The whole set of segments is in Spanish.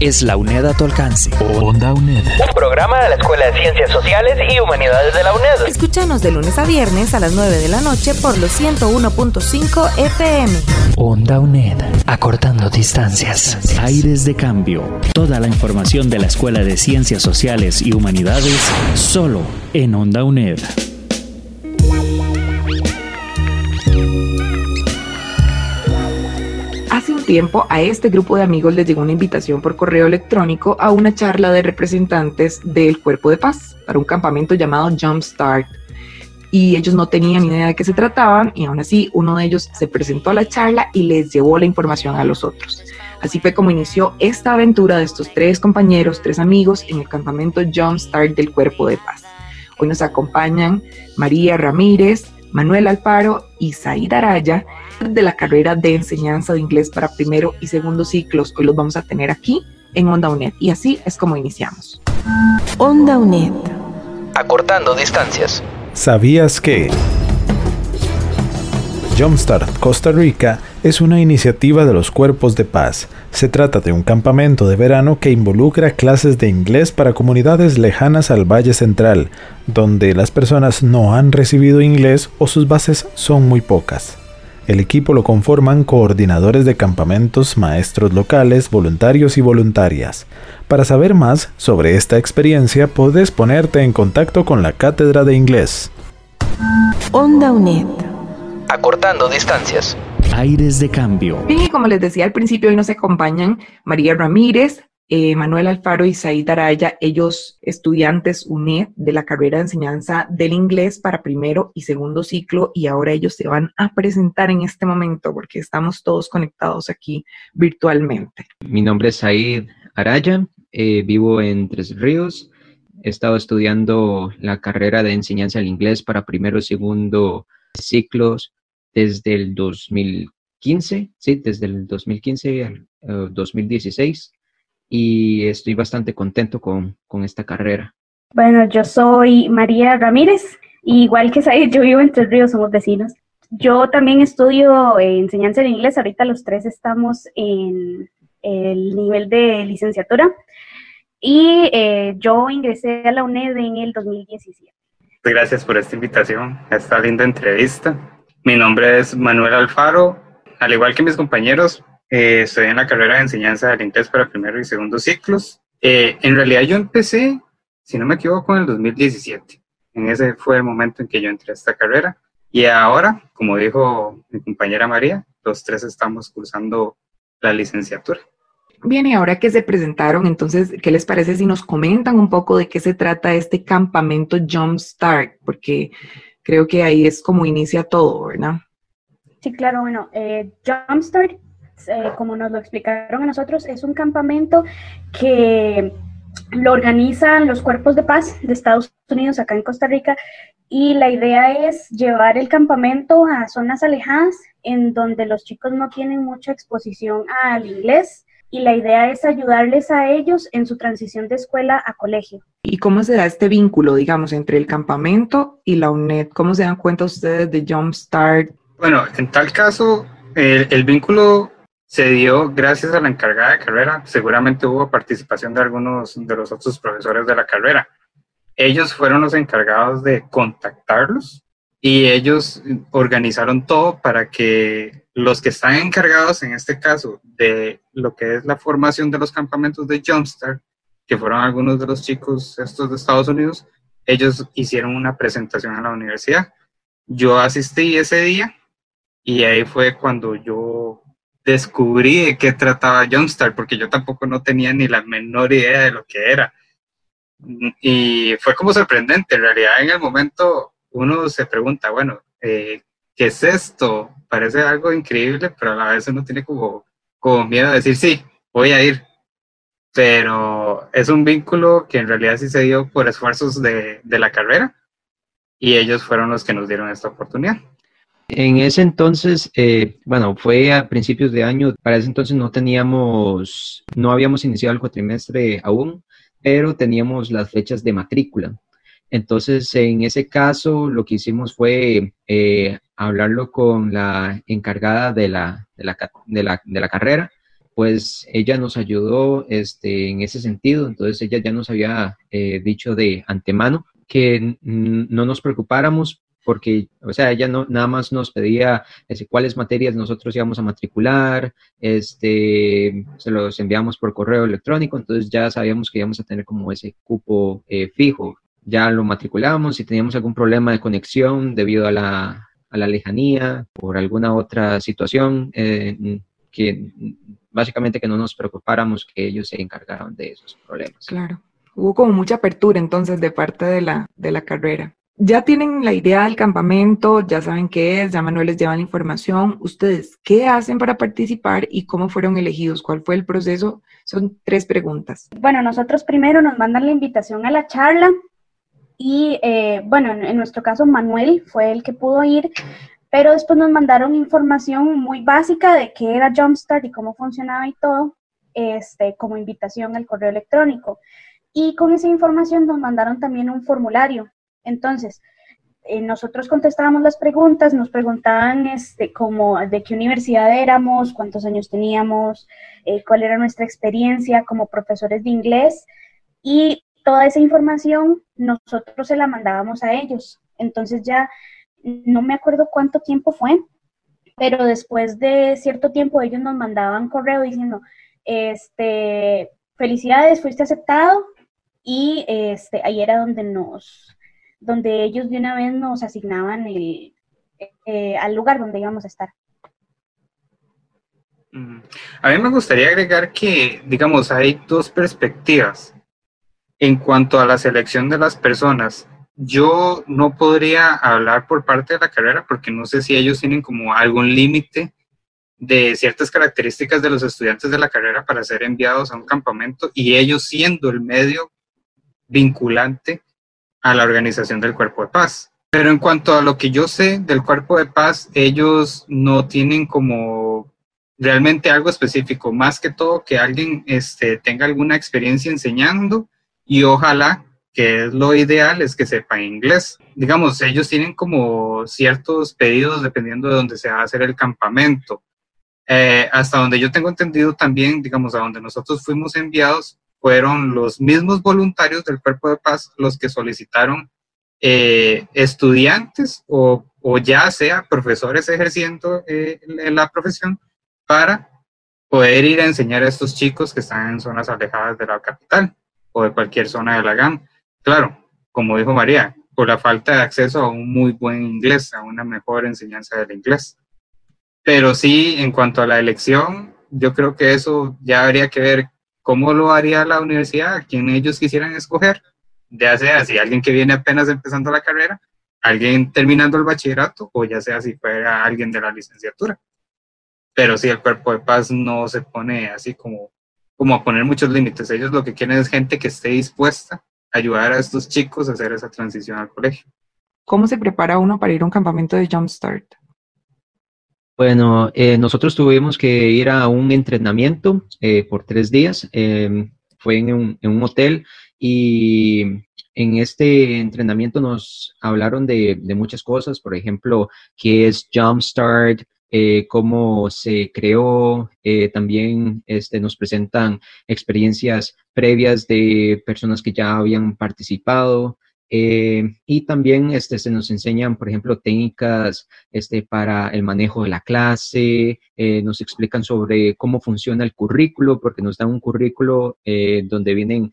es la UNED a tu alcance. Onda UNED. Un programa de la Escuela de Ciencias Sociales y Humanidades de la UNED. Escúchanos de lunes a viernes a las 9 de la noche por los 101.5 FM. Onda UNED. Acortando distancias. Aires de cambio. Toda la información de la Escuela de Ciencias Sociales y Humanidades solo en Onda UNED. Tiempo a este grupo de amigos les llegó una invitación por correo electrónico a una charla de representantes del Cuerpo de Paz para un campamento llamado Jumpstart. Y ellos no tenían idea de qué se trataban y aún así uno de ellos se presentó a la charla y les llevó la información a los otros. Así fue como inició esta aventura de estos tres compañeros, tres amigos en el campamento Jumpstart del Cuerpo de Paz. Hoy nos acompañan María Ramírez, Manuel Alfaro y Said Araya de la carrera de enseñanza de inglés para primero y segundo ciclos. Hoy los vamos a tener aquí en Onda UNED y así es como iniciamos. Onda UNED. Acortando distancias. ¿Sabías que? Jumpstart Costa Rica es una iniciativa de los cuerpos de paz. Se trata de un campamento de verano que involucra clases de inglés para comunidades lejanas al Valle Central, donde las personas no han recibido inglés o sus bases son muy pocas. El equipo lo conforman coordinadores de campamentos, maestros locales, voluntarios y voluntarias. Para saber más sobre esta experiencia, puedes ponerte en contacto con la Cátedra de Inglés. Onda UNED. Acortando distancias. Aires de cambio. Bien, y como les decía al principio, hoy nos acompañan María Ramírez, eh, Manuel Alfaro y Said Araya, ellos estudiantes UNED de la carrera de enseñanza del inglés para primero y segundo ciclo y ahora ellos se van a presentar en este momento porque estamos todos conectados aquí virtualmente. Mi nombre es Said Araya, eh, vivo en Tres Ríos, he estado estudiando la carrera de enseñanza del inglés para primero y segundo ciclos desde el 2015, sí, desde el 2015 al uh, 2016 y estoy bastante contento con, con, esta carrera. Bueno, yo soy María Ramírez, igual que Said, yo vivo en Tres Ríos, somos vecinos. Yo también estudio enseñanza en inglés, ahorita los tres estamos en el nivel de licenciatura y eh, yo ingresé a la UNED en el 2017. Gracias por esta invitación, a esta linda entrevista. Mi nombre es Manuel Alfaro, al igual que mis compañeros, eh, estoy en la carrera de enseñanza del inglés para primero y segundo ciclos. Eh, en realidad yo empecé, si no me equivoco, en el 2017. En ese fue el momento en que yo entré a esta carrera. Y ahora, como dijo mi compañera María, los tres estamos cursando la licenciatura. Bien, y ahora que se presentaron, entonces, ¿qué les parece si nos comentan un poco de qué se trata este campamento Jumpstart? Porque creo que ahí es como inicia todo, ¿verdad? Sí, claro, bueno, eh, Jumpstart eh, como nos lo explicaron a nosotros, es un campamento que lo organizan los cuerpos de paz de Estados Unidos acá en Costa Rica y la idea es llevar el campamento a zonas alejadas en donde los chicos no tienen mucha exposición al inglés y la idea es ayudarles a ellos en su transición de escuela a colegio. ¿Y cómo se da este vínculo, digamos, entre el campamento y la UNED? ¿Cómo se dan cuenta ustedes de Jumpstart? Bueno, en tal caso, el, el vínculo se dio gracias a la encargada de carrera. Seguramente hubo participación de algunos de los otros profesores de la carrera. Ellos fueron los encargados de contactarlos y ellos organizaron todo para que los que están encargados, en este caso, de lo que es la formación de los campamentos de Jumpstart, que fueron algunos de los chicos estos de Estados Unidos, ellos hicieron una presentación a la universidad. Yo asistí ese día y ahí fue cuando yo descubrí de qué trataba Jumpstart, porque yo tampoco no tenía ni la menor idea de lo que era. Y fue como sorprendente, en realidad en el momento uno se pregunta, bueno, eh, ¿qué es esto? Parece algo increíble, pero a la vez uno tiene como, como miedo de decir, sí, voy a ir. pero es un vínculo que en realidad sí se dio por esfuerzos de, de la carrera y ellos fueron los que nos dieron esta oportunidad. En ese entonces, eh, bueno, fue a principios de año, para ese entonces no teníamos, no habíamos iniciado el cuatrimestre aún, pero teníamos las fechas de matrícula. Entonces, en ese caso, lo que hicimos fue eh, hablarlo con la encargada de la, de la, de la, carrera, pues ella nos ayudó este, en ese sentido, entonces ella ya nos había eh, dicho de antemano que no nos preocupáramos porque, o sea, ella no, nada más nos pedía este, cuáles materias nosotros íbamos a matricular, este, se los enviamos por correo electrónico, entonces ya sabíamos que íbamos a tener como ese cupo eh, fijo. Ya lo matriculamos, si teníamos algún problema de conexión debido a la, a la lejanía, por alguna otra situación, eh, que básicamente que no nos preocupáramos que ellos se encargaran de esos problemas. Claro. Hubo como mucha apertura entonces de parte de la, de la carrera ya tienen la idea del campamento, ya saben qué es, ya Manuel les lleva la información. ¿Ustedes qué hacen para participar y cómo fueron elegidos? ¿Cuál fue el proceso? Son tres preguntas. Bueno, nosotros primero nos mandan la invitación a la charla y, eh, bueno, en, nuestro caso Manuel fue el que pudo ir, pero después nos mandaron información muy básica de qué era Jumpstart y cómo funcionaba y todo, este, como invitación al correo electrónico. Y con esa información nos mandaron también un formulario entonces, eh, nosotros contestábamos las preguntas, nos preguntaban este, como de qué universidad éramos, cuántos años teníamos, eh, cuál era nuestra experiencia como profesores de inglés y toda esa información nosotros se la mandábamos a ellos. Entonces ya no me acuerdo cuánto tiempo fue, pero después de cierto tiempo ellos nos mandaban correo diciendo, este, felicidades, fuiste aceptado y este, ahí era donde nos, donde ellos de una vez nos asignaban el, eh, al lugar donde íbamos a estar. A mí me gustaría agregar que, digamos, hay dos perspectivas en cuanto a la selección de las personas. Yo no podría hablar por parte de la carrera porque no sé si ellos tienen como algún límite de ciertas características de los estudiantes de la carrera para ser enviados a un campamento y ellos siendo el medio vinculante a la organización del cuerpo de paz. Pero en cuanto a lo que yo sé del cuerpo de paz, ellos no tienen como realmente algo específico, más que todo que alguien este, tenga alguna experiencia enseñando y ojalá que es lo ideal es que sepa inglés. Digamos, ellos tienen como ciertos pedidos dependiendo de dónde se va a hacer el campamento. Eh, hasta donde yo tengo entendido también, digamos, a donde nosotros fuimos enviados, fueron los mismos voluntarios del Cuerpo de Paz los que solicitaron eh, estudiantes o, ya sea profesores ejerciendo eh, la profesión para poder ir a enseñar a estos chicos que están en zonas alejadas de la capital o de cualquier zona de la GAM. Claro, como dijo María, por la falta de acceso a un muy buen inglés, a una mejor enseñanza del inglés. Pero sí, en cuanto a la elección, yo creo que eso ya habría que ver ¿cómo lo haría la universidad? ¿A quién ellos quisieran escoger? Ya sea si alguien que viene apenas empezando la carrera, alguien terminando el bachillerato, o ya sea si fuera alguien de la licenciatura. Pero si el cuerpo de paz no se pone así como, como a poner muchos límites. Ellos lo que quieren es gente que esté dispuesta a ayudar a estos chicos a hacer esa transición al colegio. ¿Cómo se prepara uno para ir a un campamento de Jumpstart? Bueno, eh, nosotros tuvimos que ir a un entrenamiento eh, por tres días. Em, fue en un, hotel y en este entrenamiento nos hablaron de, muchas cosas, por ejemplo, qué es Jumpstart, eh, cómo se creó, también este, nos presentan experiencias previas de personas que ya habían participado, eh, y también este, se nos enseñan, por ejemplo, técnicas este, para el manejo de la clase, eh, nos explican sobre cómo funciona el currículo, porque nos dan un currículo eh, donde vienen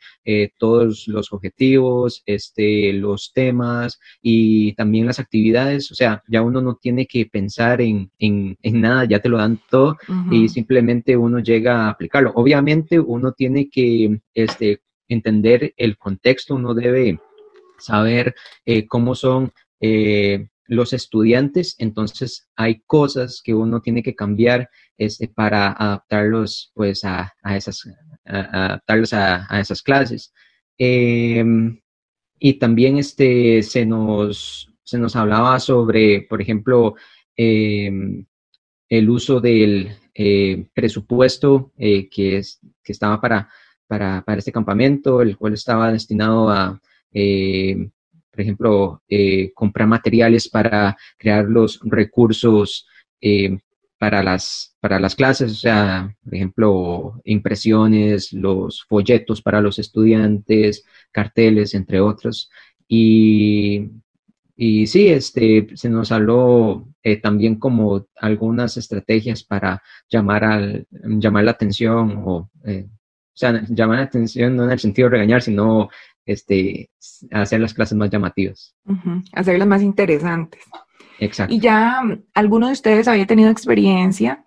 todos los objetivos, este, los temas y también las actividades. O sea, ya uno no tiene que pensar en, en, en nada, ya te lo dan todo y simplemente uno llega a aplicarlo. Obviamente uno tiene que este, entender el contexto, uno debe saber eh, cómo son eh, los estudiantes, entonces hay cosas que uno tiene que cambiar este, para adaptarlos pues a, esas adaptarlos a, a, esas clases. Em, y también este, se, nos, se nos hablaba sobre, por ejemplo, em, el uso del eh, presupuesto que, es, que estaba para, para, para, este campamento, el cual estaba destinado a, eh, por ejemplo, comprar materiales para crear los recursos para, las, para las clases, o sea, por ejemplo, impresiones, los folletos para los estudiantes, carteles, entre otros. Y y sí, este, se nos habló eh, también como algunas estrategias para llamar, al, llamar la atención o, eh, o sea, llamar la atención no en el sentido de regañar, sino este, hacer las clases más llamativas. Hacerlas más interesantes. Exacto. ¿Y ya alguno de ustedes había tenido experiencia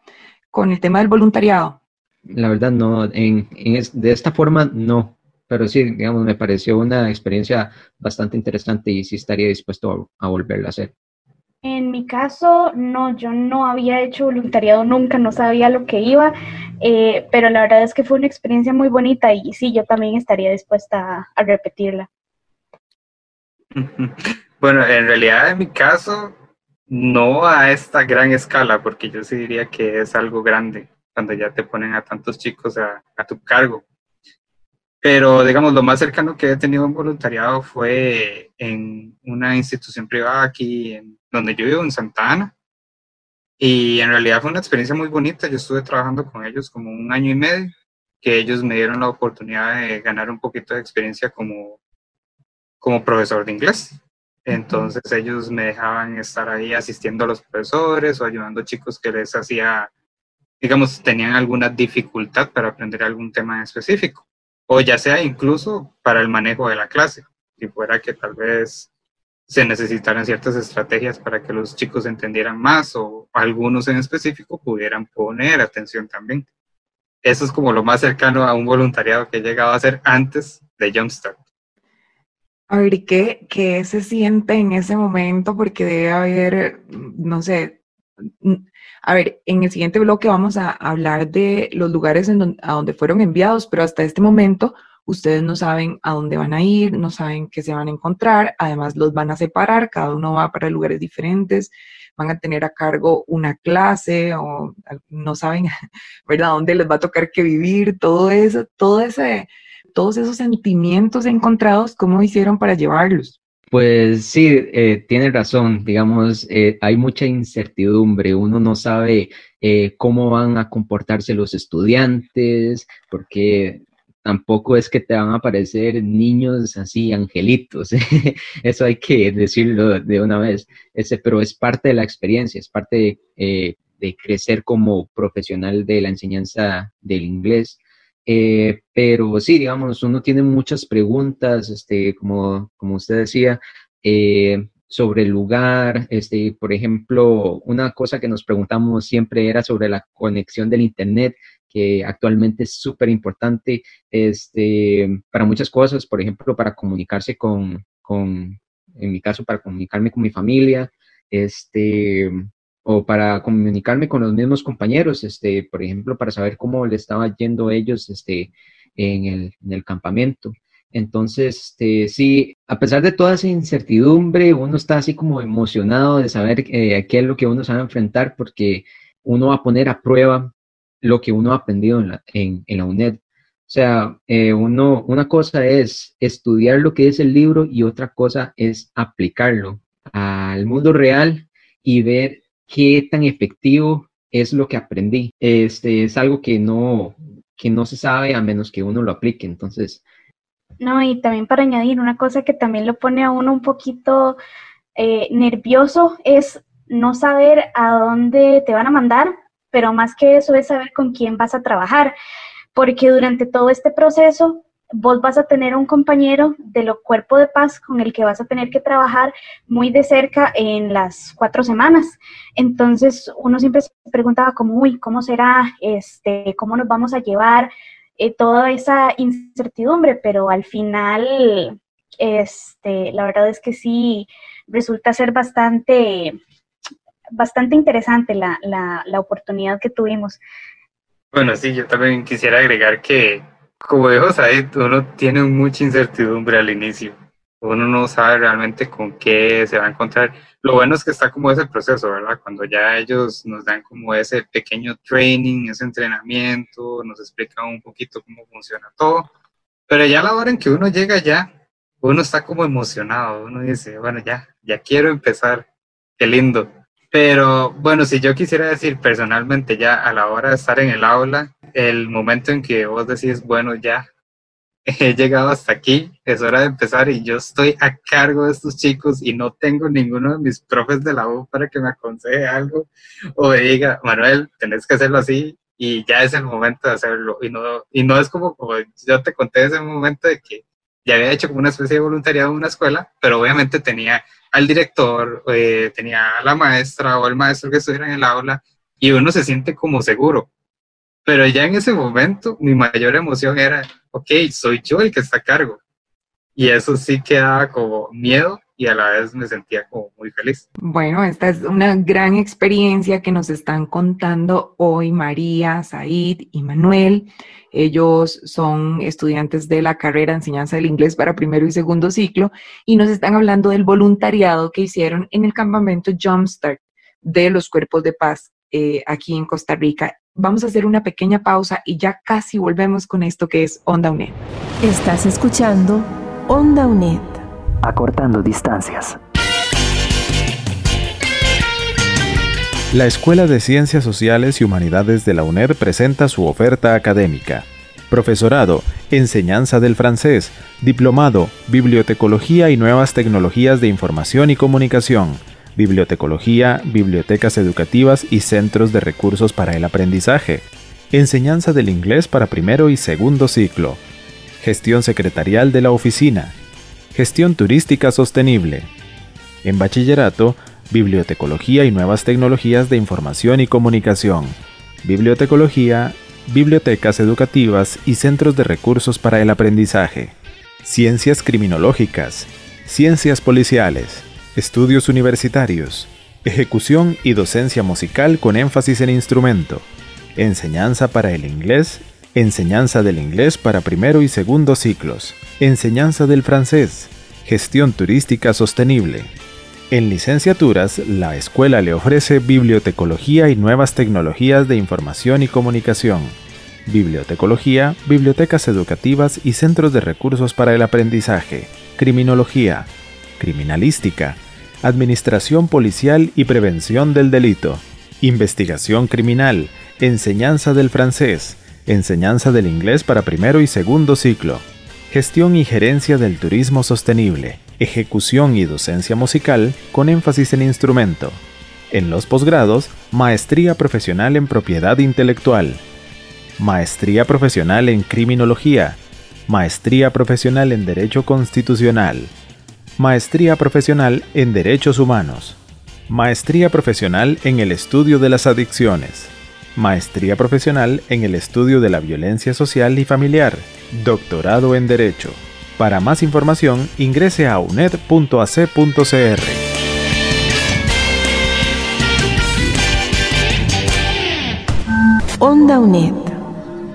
con el tema del voluntariado? La verdad, no. En, en de esta forma, no pero sí, digamos, me pareció una experiencia bastante interesante y sí estaría dispuesto a, volverla a hacer. En mi caso, no, yo no había hecho voluntariado nunca, no sabía lo que iba, eh, pero la verdad es que fue una experiencia muy bonita y sí, yo también estaría dispuesta a, repetirla. Bueno, en realidad en mi caso, no a esta gran escala, porque yo sí diría que es algo grande cuando ya te ponen a tantos chicos a, a tu cargo. Pero, digamos, lo más cercano que he tenido en voluntariado fue en una institución privada aquí, en, donde yo vivo, en Santa Ana. Y en realidad fue una experiencia muy bonita. Yo estuve trabajando con ellos como un año y medio, que ellos me dieron la oportunidad de ganar un poquito de experiencia como, como profesor de inglés. Entonces ellos me dejaban estar ahí asistiendo a los profesores o ayudando a chicos que les hacía, digamos, tenían alguna dificultad para aprender algún tema específico o ya sea incluso para el manejo de la clase, si fuera que tal vez se necesitaran ciertas estrategias para que los chicos entendieran más o algunos en específico pudieran poner atención también. Eso es como lo más cercano a un voluntariado que he llegado a hacer antes de Jumpstart. A ver, ¿y qué, qué se siente en ese momento? Porque debe haber, no sé, a ver, en el siguiente bloque vamos a hablar de los lugares en a donde fueron enviados, pero hasta este momento ustedes no saben a dónde van a ir, no saben qué se van a encontrar, además los van a separar, cada uno va para lugares diferentes, van a tener a cargo una clase o no saben, ¿verdad?, dónde les va a tocar que vivir, todo eso, todo ese, todos esos sentimientos encontrados, ¿cómo hicieron para llevarlos? Pues sí, eh, tiene razón, digamos, eh, hay mucha incertidumbre, uno no sabe eh, cómo van a comportarse los estudiantes, porque tampoco es que te van a aparecer niños así, angelitos, eso hay que decirlo de una vez, Ese, pero es parte de la experiencia, es parte de, de crecer como profesional de la enseñanza del inglés. Eh, pero sí, digamos, uno tiene muchas preguntas, este, como, como usted decía, eh, sobre el lugar. Este, por ejemplo, una cosa que nos preguntamos siempre era sobre la conexión del Internet, que actualmente es súper importante este, para muchas cosas, por ejemplo, para comunicarse con, con, en mi caso, para comunicarme con mi familia, este, o para comunicarme con los mismos compañeros, este, por ejemplo, para saber cómo le estaba yendo ellos este, en, el, en el campamento. Entonces, este, sí, a pesar de toda esa incertidumbre, uno está así como emocionado de saber eh, qué es lo que uno se va a enfrentar porque uno va a poner a prueba lo que uno ha aprendido en la, en, en la UNED. O sea, eh, uno, una cosa es estudiar lo que es el libro y otra cosa es aplicarlo al mundo real y ver qué tan efectivo es lo que aprendí. Este es algo que no, que no se sabe a menos que uno lo aplique. Entonces. No, y también para añadir una cosa que también lo pone a uno un poquito eh, nervioso es no saber a dónde te van a mandar, pero más que eso es saber con quién vas a trabajar, porque durante todo este proceso vos vas a tener un compañero de lo cuerpo de paz con el que vas a tener que trabajar muy de cerca en las cuatro semanas. Entonces uno siempre se preguntaba como, uy, ¿cómo será? Este, ¿Cómo nos vamos a llevar? Eh, toda esa incertidumbre, pero al final, este, la verdad es que sí resulta ser bastante, bastante interesante la, la, la oportunidad que tuvimos. Bueno, sí, yo también quisiera agregar que como dijo Said, uno tiene mucha incertidumbre al inicio. Uno no sabe realmente con qué se va a encontrar. Lo bueno es que está como ese proceso, ¿verdad? Cuando ya ellos nos dan como ese pequeño training, ese entrenamiento, nos explican un poquito cómo funciona todo. Pero ya a la hora en que uno llega ya, uno está como emocionado. Uno dice, bueno, ya, ya quiero empezar. Qué lindo. Pero bueno, si yo quisiera decir personalmente ya a la hora de estar en el aula, el momento en que vos decís, bueno, ya he llegado hasta aquí, es hora de empezar y yo estoy a cargo de estos chicos y no tengo ninguno de mis profes de la U para que me aconseje algo o me diga, Manuel, tenés que hacerlo así y ya es el momento de hacerlo. Y no, y no es como, como yo te conté ese momento de que ya había hecho como una especie de voluntariado en una escuela, pero obviamente tenía al director, eh, tenía a la maestra o el maestro que estuviera en el aula y uno se siente como seguro. Pero ya en ese momento mi mayor emoción era, ok, soy yo el que está a cargo. Y eso sí quedaba como miedo y a la vez me sentía como muy feliz. Bueno, esta es una gran experiencia que nos están contando hoy María, Said y Manuel. Ellos son estudiantes de la carrera de enseñanza del inglés para primero y segundo ciclo y nos están hablando del voluntariado que hicieron en el campamento Jumpstart de los cuerpos de paz eh, aquí en Costa Rica. Vamos a hacer una pequeña pausa y ya casi volvemos con esto que es Onda UNED. Estás escuchando Onda UNED acortando distancias. La Escuela de Ciencias Sociales y Humanidades de la UNED presenta su oferta académica. Profesorado, Enseñanza del Francés, Diplomado, Bibliotecología y Nuevas Tecnologías de Información y Comunicación, Bibliotecología, Bibliotecas Educativas y Centros de Recursos para el Aprendizaje, Enseñanza del Inglés para primero y segundo ciclo, Gestión Secretarial de la Oficina, Gestión turística sostenible. En bachillerato, Bibliotecología y nuevas tecnologías de información y comunicación. Bibliotecología, bibliotecas educativas y centros de recursos para el aprendizaje. Ciencias criminológicas, ciencias policiales, estudios universitarios, ejecución y docencia musical con énfasis en instrumento, enseñanza para el inglés enseñanza del inglés para primero y segundo ciclos, enseñanza del francés, gestión turística sostenible. En licenciaturas, la escuela le ofrece bibliotecología y nuevas tecnologías de información y comunicación, bibliotecología, bibliotecas educativas y centros de recursos para el aprendizaje, criminología, criminalística, administración policial y prevención del delito, investigación criminal, enseñanza del francés, enseñanza del inglés para primero y segundo ciclo, gestión y gerencia del turismo sostenible, ejecución y docencia musical con énfasis en instrumento. En los posgrados, maestría profesional en propiedad intelectual, maestría profesional en criminología, maestría profesional en derecho constitucional, maestría profesional en derechos humanos, maestría profesional en el estudio de las adicciones maestría profesional en el estudio de la violencia social y familiar, doctorado en Derecho. Para más información, ingrese a uned.ac.cr. Onda UNED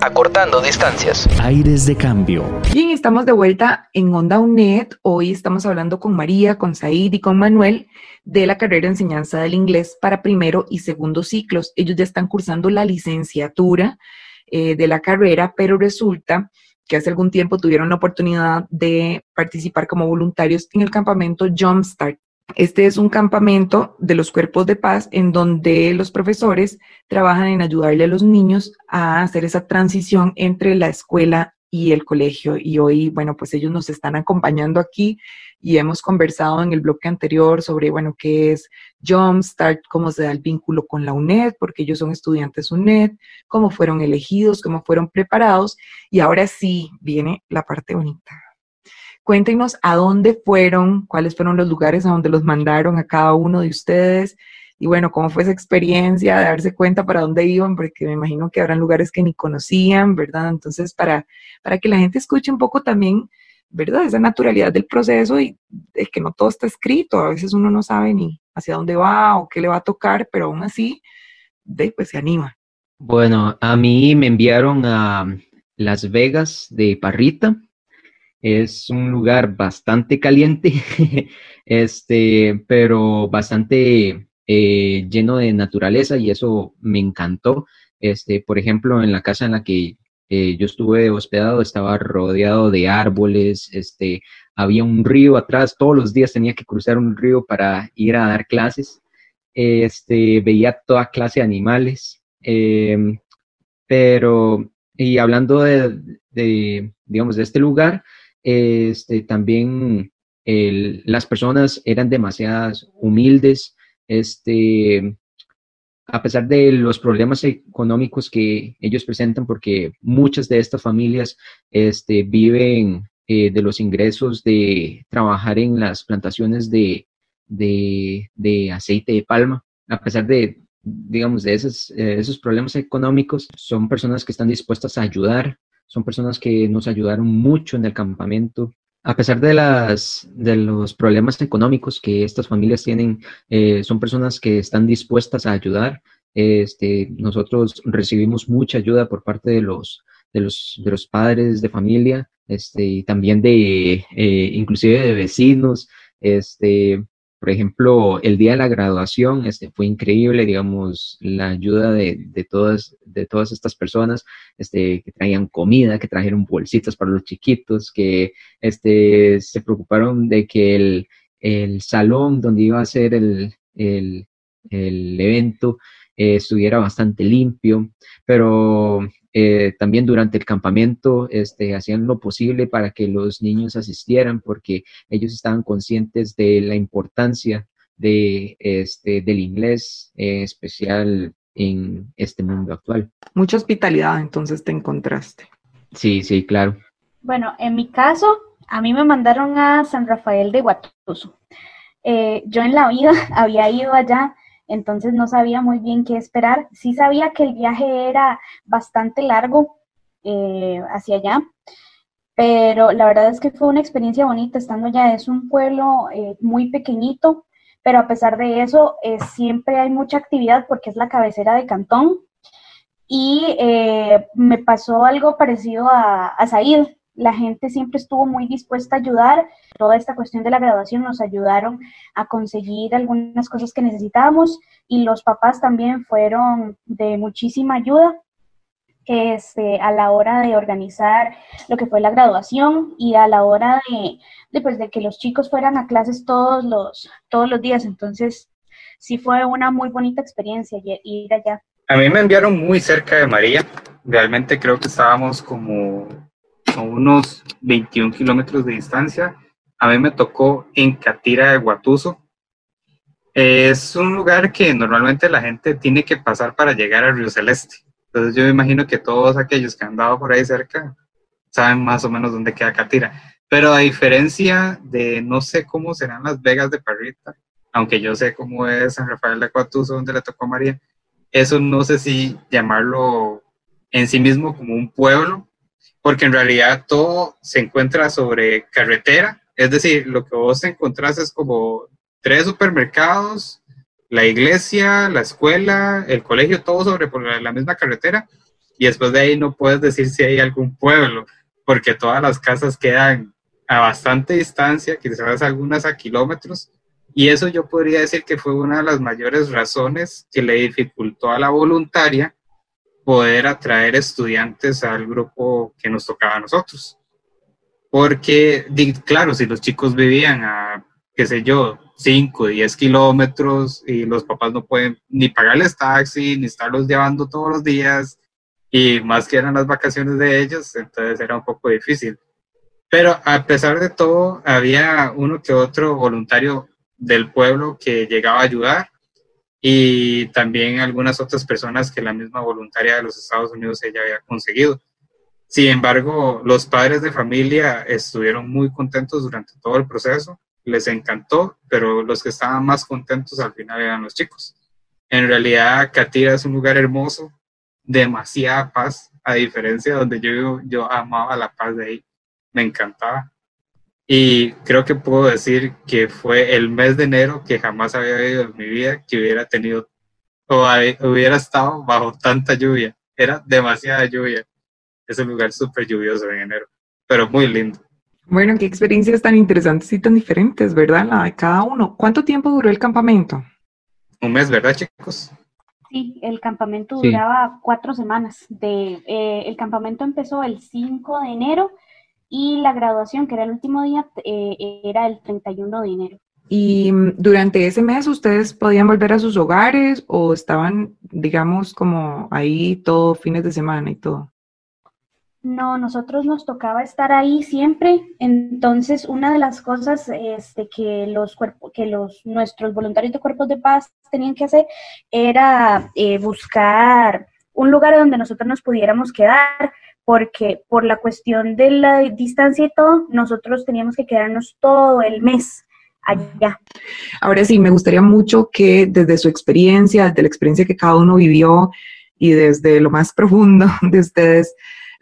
acortando distancias. Aires de cambio. Bien, estamos de vuelta en Onda UNED. Hoy estamos hablando con María, con Said y con Manuel de la carrera de enseñanza del inglés para primero y segundo ciclos. Ellos ya están cursando la licenciatura eh, de la carrera, pero resulta que hace algún tiempo tuvieron la oportunidad de participar como voluntarios en el campamento Jumpstart este es un campamento de los cuerpos de paz en donde los profesores trabajan en ayudarle a los niños a hacer esa transición entre la escuela y el colegio. Y hoy, bueno, pues ellos nos están acompañando aquí y hemos conversado en el bloque anterior sobre, bueno, qué es Jumpstart, cómo se da el vínculo con la UNED, porque ellos son estudiantes UNED, cómo fueron elegidos, cómo fueron preparados. Y ahora sí viene la parte bonita. Cuéntenos a dónde fueron, cuáles fueron los lugares a donde los mandaron a cada uno de ustedes y bueno, cómo fue esa experiencia de darse cuenta para dónde iban, porque me imagino que habrán lugares que ni conocían, ¿verdad? Entonces, para, para que la gente escuche un poco también, ¿verdad? Esa naturalidad del proceso y de que no todo está escrito, a veces uno no sabe ni hacia dónde va o qué le va a tocar, pero aún así, de, pues se anima. Bueno, a mí me enviaron a Las Vegas de Parrita. Es un lugar bastante caliente, este, pero bastante eh, lleno de naturaleza y eso me encantó. Este, por ejemplo, en la casa en la que eh, yo estuve hospedado estaba rodeado de árboles, este, había un río atrás, todos los días tenía que cruzar un río para ir a dar clases. Este, veía toda clase de animales, em, pero, y hablando de, digamos, de este lugar, este, también las personas eran demasiadas humildes, este, a pesar de los problemas económicos que ellos presentan, porque muchas de estas familias este, viven eh, de los ingresos de trabajar en las plantaciones de, de, aceite de palma, a pesar de, digamos, de esos, eh, esos problemas económicos, son personas que están dispuestas a ayudar, son personas que nos ayudaron mucho en el campamento, a pesar de, las, de los problemas económicos que estas familias tienen, eh, son personas que están dispuestas a ayudar. Este, nosotros recibimos mucha ayuda por parte de los, de los, de los padres de familia, este, y también de, eh, inclusive de vecinos, este, por ejemplo, el día de la graduación este, fue increíble, digamos, la ayuda de, de, todas, de todas estas personas este, que traían comida, que trajeron bolsitas para los chiquitos, que este, se preocuparon de que el, el salón donde iba a ser el, el, el evento eh, estuviera bastante limpio, pero eh, también durante el campamento este, hacían lo posible para que los niños asistieran porque ellos estaban conscientes de la importancia de, este, del inglés, en especial en este mundo actual. Mucha hospitalidad entonces te encontraste. Sí, sí, claro. Bueno, en mi caso, a mí me mandaron a San Rafael de Guatuso. Eh, yo en la vida había ido allá entonces no sabía muy bien qué esperar. Sí sabía que el viaje era bastante largo eh, hacia allá, pero la verdad es que fue una experiencia bonita estando allá. Es un pueblo eh, muy pequeñito, pero a pesar de eso, eh, siempre hay mucha actividad porque es la cabecera de Cantón. Y me pasó algo parecido a, a Said la gente siempre estuvo muy dispuesta a ayudar. Toda esta cuestión de la graduación nos ayudaron a conseguir algunas cosas que necesitábamos y los papás también fueron de muchísima ayuda este, a la hora de organizar lo que fue la graduación y a la hora de, pues, de que los chicos fueran a clases todos los, todos los días. Entonces, sí fue una muy bonita experiencia ir allá. A mí me enviaron muy cerca de María. Realmente creo que estábamos como a unos 21 kilómetros de distancia. A mí me tocó en Catira de Guatuso. Es un lugar que normalmente la gente tiene que pasar para llegar a Río Celeste. Entonces yo me imagino que todos aquellos que han dado por ahí cerca saben más o menos dónde queda Catira. Pero a diferencia de no sé cómo serán las Vegas de Parrita, aunque yo sé cómo es San Rafael de Guatuso, donde le tocó a María, eso no sé si llamarlo en sí mismo como un pueblo, porque en realidad todo se encuentra sobre carretera, es decir, lo que vos encontrás es como tres supermercados, la iglesia, la escuela, el colegio, todo sobre por la misma carretera, y después de ahí no puedes decir si hay algún pueblo, porque todas las casas quedan a bastante distancia, quizás algunas a kilómetros, y eso yo podría decir que fue una de las mayores razones que le dificultó a la voluntaria poder atraer estudiantes al grupo que nos tocaba a nosotros. Porque, claro, si los chicos vivían a, qué sé yo, 5, 10 kilómetros y los papás no pueden ni pagarles taxi, ni estarlos llevando todos los días, y más que eran las vacaciones de ellos, entonces era un poco difícil. Pero a pesar de todo, había uno que otro voluntario del pueblo que llegaba a ayudar y también algunas otras personas que la misma voluntaria de los Estados Unidos ella había conseguido. Sin embargo, los padres de familia estuvieron muy contentos durante todo el proceso, les encantó, pero los que estaban más contentos al final eran los chicos. En realidad, Catira es un lugar hermoso, demasiada paz, a diferencia de donde yo yo amaba la paz de ahí, me encantaba. Y creo que puedo decir que fue el mes de enero que jamás había vivido en mi vida que hubiera tenido o hubiera estado bajo tanta lluvia. Era demasiada lluvia. es un lugar súper lluvioso en enero, pero muy lindo. Bueno, qué experiencias tan interesantes y tan diferentes, ¿verdad? La de cada uno. ¿Cuánto tiempo duró el campamento? Un mes, ¿verdad, chicos? Sí, el campamento duraba cuatro semanas. De, eh, el campamento empezó el 5 de enero y la graduación, que era el último día, eh, era el 31 de enero. Y durante ese mes ustedes podían volver a sus hogares o estaban, digamos, como ahí todo fines de semana y todo. No, nosotros nos tocaba estar ahí siempre. Entonces, una de las cosas este, que los cuerpos, que los nuestros voluntarios de cuerpos de paz tenían que hacer era eh, buscar un lugar donde nosotros nos pudiéramos quedar, porque por la cuestión de la distancia y todo, nosotros teníamos que quedarnos todo el mes allá. Ahora sí, me gustaría mucho que desde su experiencia, desde la experiencia que cada uno vivió y desde lo más profundo de ustedes,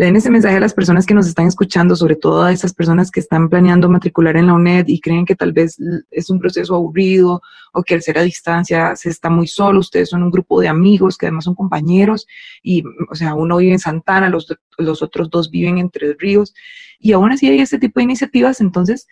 le den ese mensaje a las personas que nos están escuchando, sobre todo a esas personas que están planeando matricular en la UNED y creen que tal vez es un proceso aburrido o que al ser a distancia se está muy solo. Ustedes son un grupo de amigos que además son compañeros y, o sea, uno vive en Santana, los, los otros dos viven en Tres Ríos y aún así hay este tipo de iniciativas. Entonces,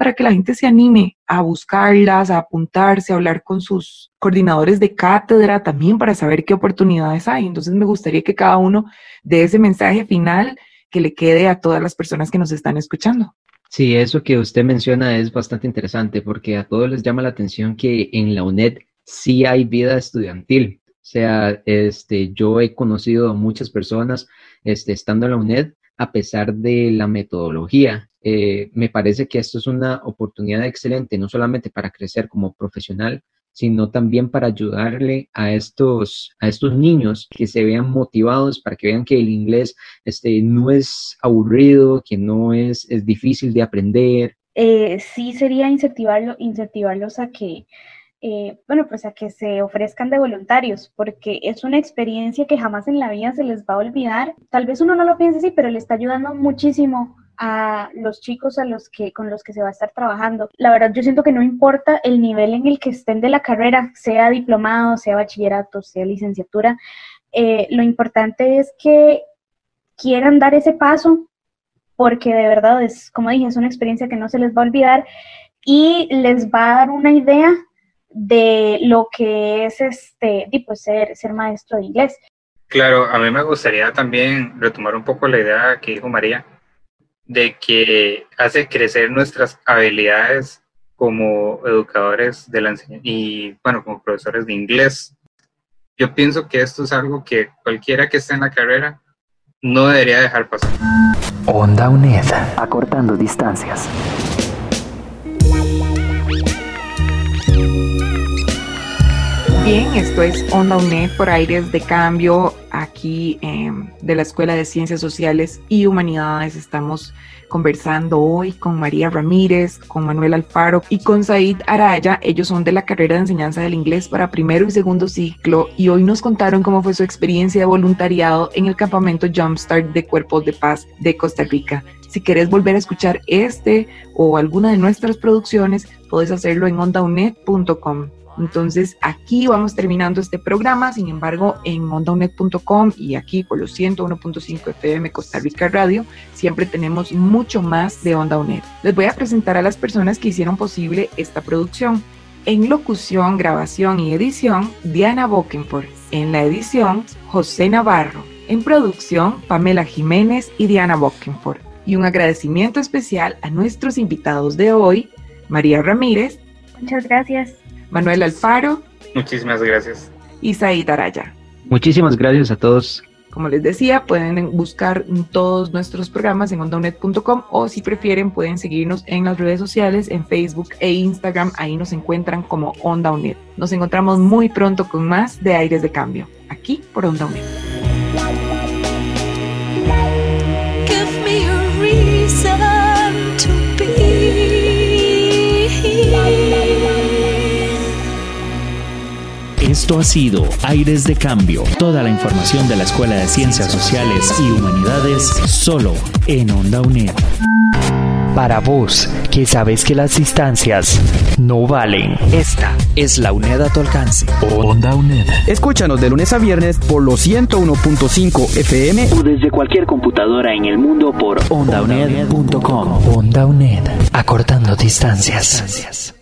para que la gente se anime a buscarlas, a apuntarse, a hablar con sus coordinadores de cátedra también para saber qué oportunidades hay. Entonces me gustaría que cada uno dé ese mensaje final que le quede a todas las personas que nos están escuchando. Sí, eso que usted menciona es bastante interesante porque a todos les llama la atención que en la UNED sí hay vida estudiantil. O sea, este, yo he conocido a muchas personas este, estando en la UNED a pesar de la metodología. Eh, me parece que esto es una oportunidad excelente, no solamente para crecer como profesional, sino también para ayudarle a estos, a estos niños que se vean motivados, para que vean que el inglés este, no es aburrido, que no es, es difícil de aprender. Eh, sí sería incentivarlo, incentivarlos a que eh, bueno, pues a que se ofrezcan de voluntarios, porque es una experiencia que jamás en la vida se les va a olvidar. Tal vez uno no lo piense así, pero le está ayudando muchísimo a los chicos a los que con los que se va a estar trabajando. La verdad yo siento que no importa el nivel en el que estén de la carrera, sea diplomado, sea bachillerato, sea licenciatura, eh, lo importante es que quieran dar ese paso porque de verdad es, como dije, es una experiencia que no se les va a olvidar y les va a dar una idea de lo que es este, tipo ser, ser maestro de inglés. Claro, a mí me gustaría también retomar un poco la idea que dijo María, de que hace crecer nuestras habilidades como educadores de la enseñanza y, bueno, como profesores de inglés. Yo pienso que esto es algo que cualquiera que esté en la carrera no debería dejar pasar. Onda UNED, acortando distancias. Bien, esto es Onda UNED por aires de cambio aquí em, de la Escuela de Ciencias Sociales y Humanidades. Estamos conversando hoy con María Ramírez, con Manuel Alfaro y con Said Araya. Ellos son de la carrera de enseñanza del inglés para primero y segundo ciclo y hoy nos contaron cómo fue su experiencia de voluntariado en el campamento Jumpstart de Cuerpos de Paz de Costa Rica. Si querés volver a escuchar este o alguna de nuestras producciones, puedes hacerlo en ondaunet.com. Entonces aquí vamos terminando este programa, sin embargo en ondaunet.com y aquí por los 101.5 FM Costa Rica Radio siempre tenemos mucho más de Onda UNED. Les voy a presentar a las personas que hicieron posible esta producción. En locución, grabación y edición, Diana Bokenford. En la edición, José Navarro. En producción, Pamela Jiménez y Diana Bokenford. Y un agradecimiento especial a nuestros invitados de hoy, María Ramírez. Muchas gracias. Manuel Alfaro. Muchísimas gracias. Y Said Araya. Muchísimas gracias a todos. Como les decía, pueden buscar todos nuestros programas en ondaunet.com o si prefieren pueden seguirnos en las redes sociales, en Facebook e Instagram. Ahí nos encuentran como OndaUNED. Nos encontramos muy pronto con más de Aires de Cambio, aquí por OndaUNED. Esto ha sido Aires de Cambio. Toda la información de la Escuela de Ciencias Sociales y Humanidades solo en Onda UNED. Para vos, que sabes que las distancias no valen. Esta es la UNED a tu alcance. Onda UNED. Escúchanos de lunes a viernes por los 101.5 FM o desde cualquier computadora en el mundo por ondauned.com. Onda UNED. Acortando distancias.